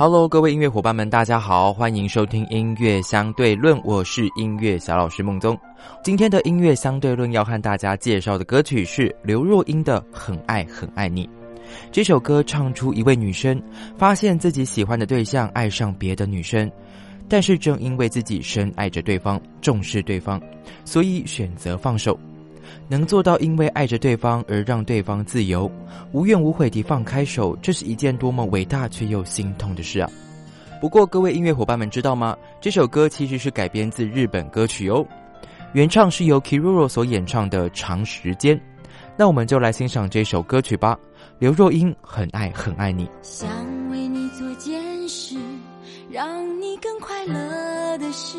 Hello，各位音乐伙伴们，大家好，欢迎收听音乐相对论，我是音乐小老师孟宗。今天的音乐相对论要和大家介绍的歌曲是刘若英的《很爱很爱你》。这首歌唱出一位女生发现自己喜欢的对象爱上别的女生，但是正因为自己深爱着对方，重视对方，所以选择放手。能做到因为爱着对方而让对方自由，无怨无悔地放开手，这是一件多么伟大却又心痛的事啊！不过，各位音乐伙伴们知道吗？这首歌其实是改编自日本歌曲哦，原唱是由 Kiroro 所演唱的《长时间》。那我们就来欣赏这首歌曲吧。刘若英很爱很爱你，想为你做件事，让你更快乐的事。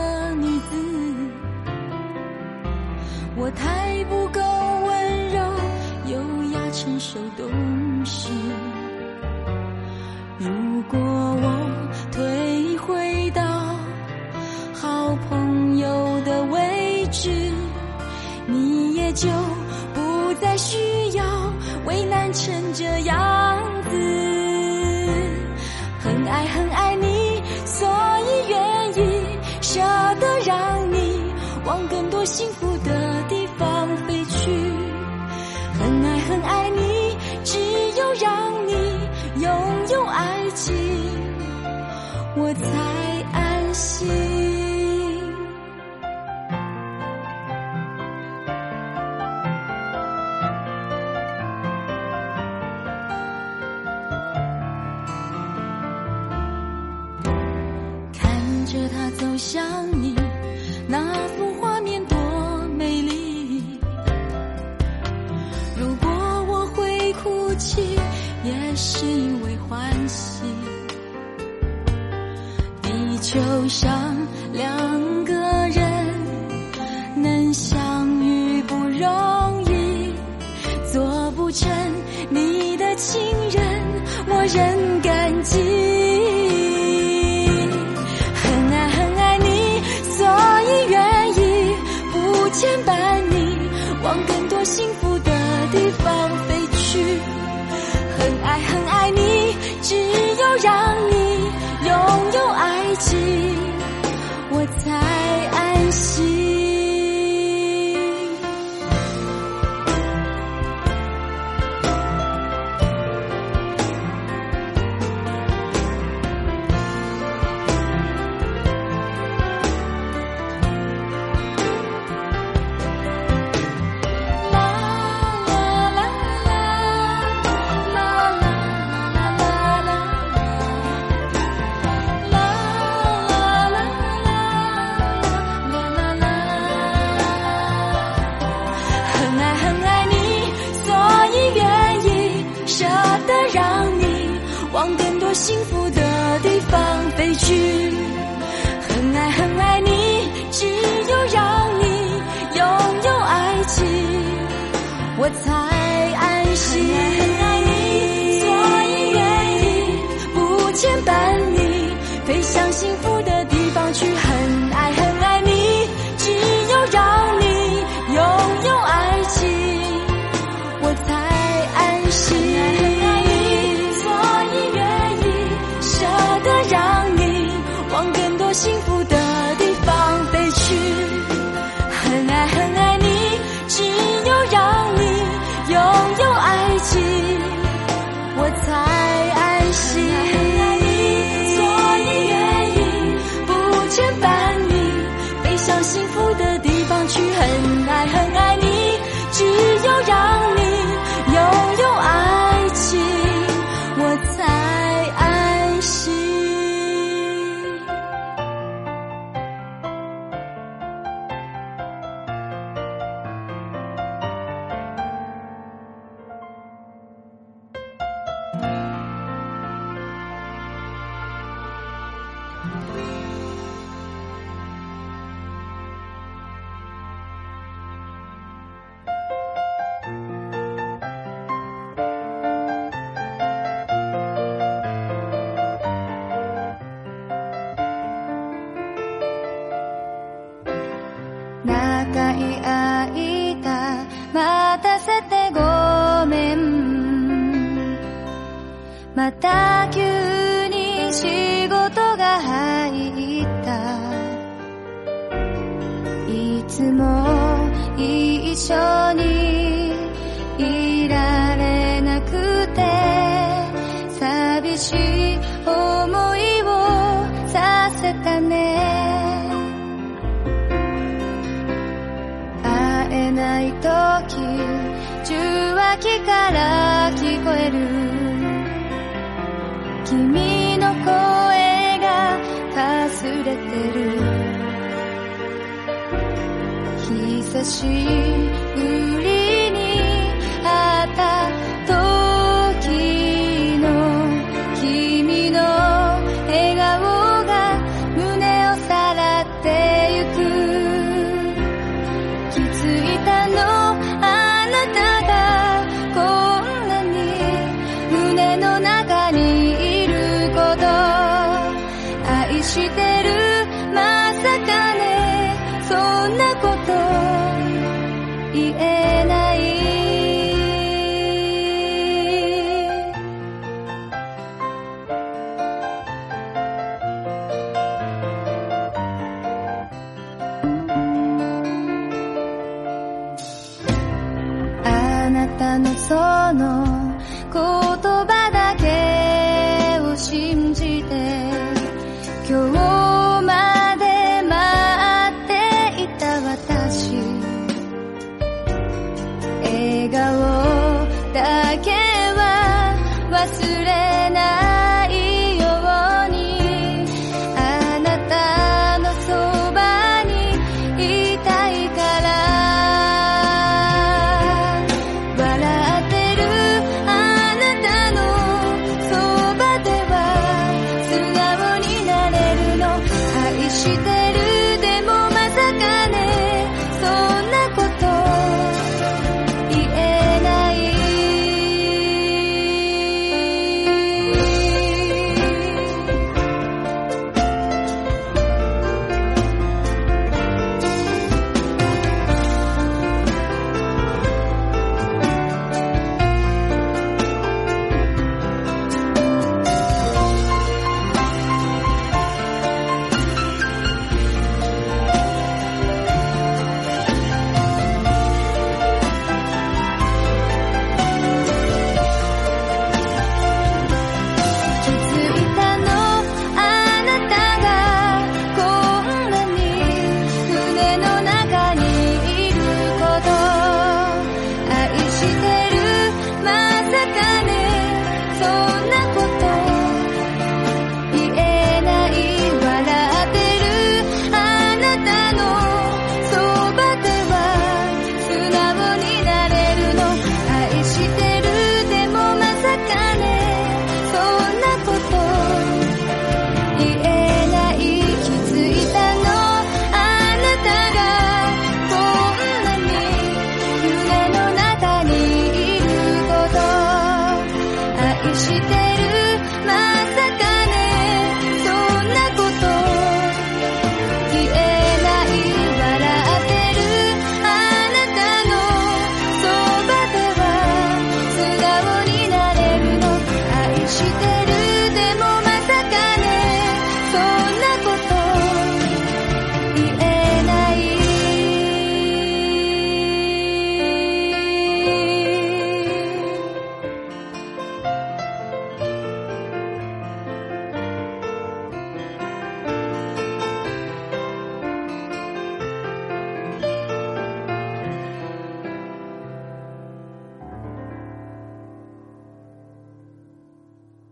我太不够温柔、优雅、成熟、懂事。如果我退回到好朋友的位置，你也就不再需要为难成这样我才安心。看着他走向你那幅画面多美丽。如果我会哭泣也是因为就像两个人能相遇不容易，做不成你的情人，我仍感幸福的地方飞去，很爱很爱你，只有让你拥有爱情，我才安心。伴你飞向幸福た急に仕事が入った。いつも一緒にいられなくて寂しい思いをさせたね。会えない時受話器から聞こえる。君の声がかすれてる。久ししてる。まさかね。そんなこと。言えない。あなたのその言葉だけを信 regalou.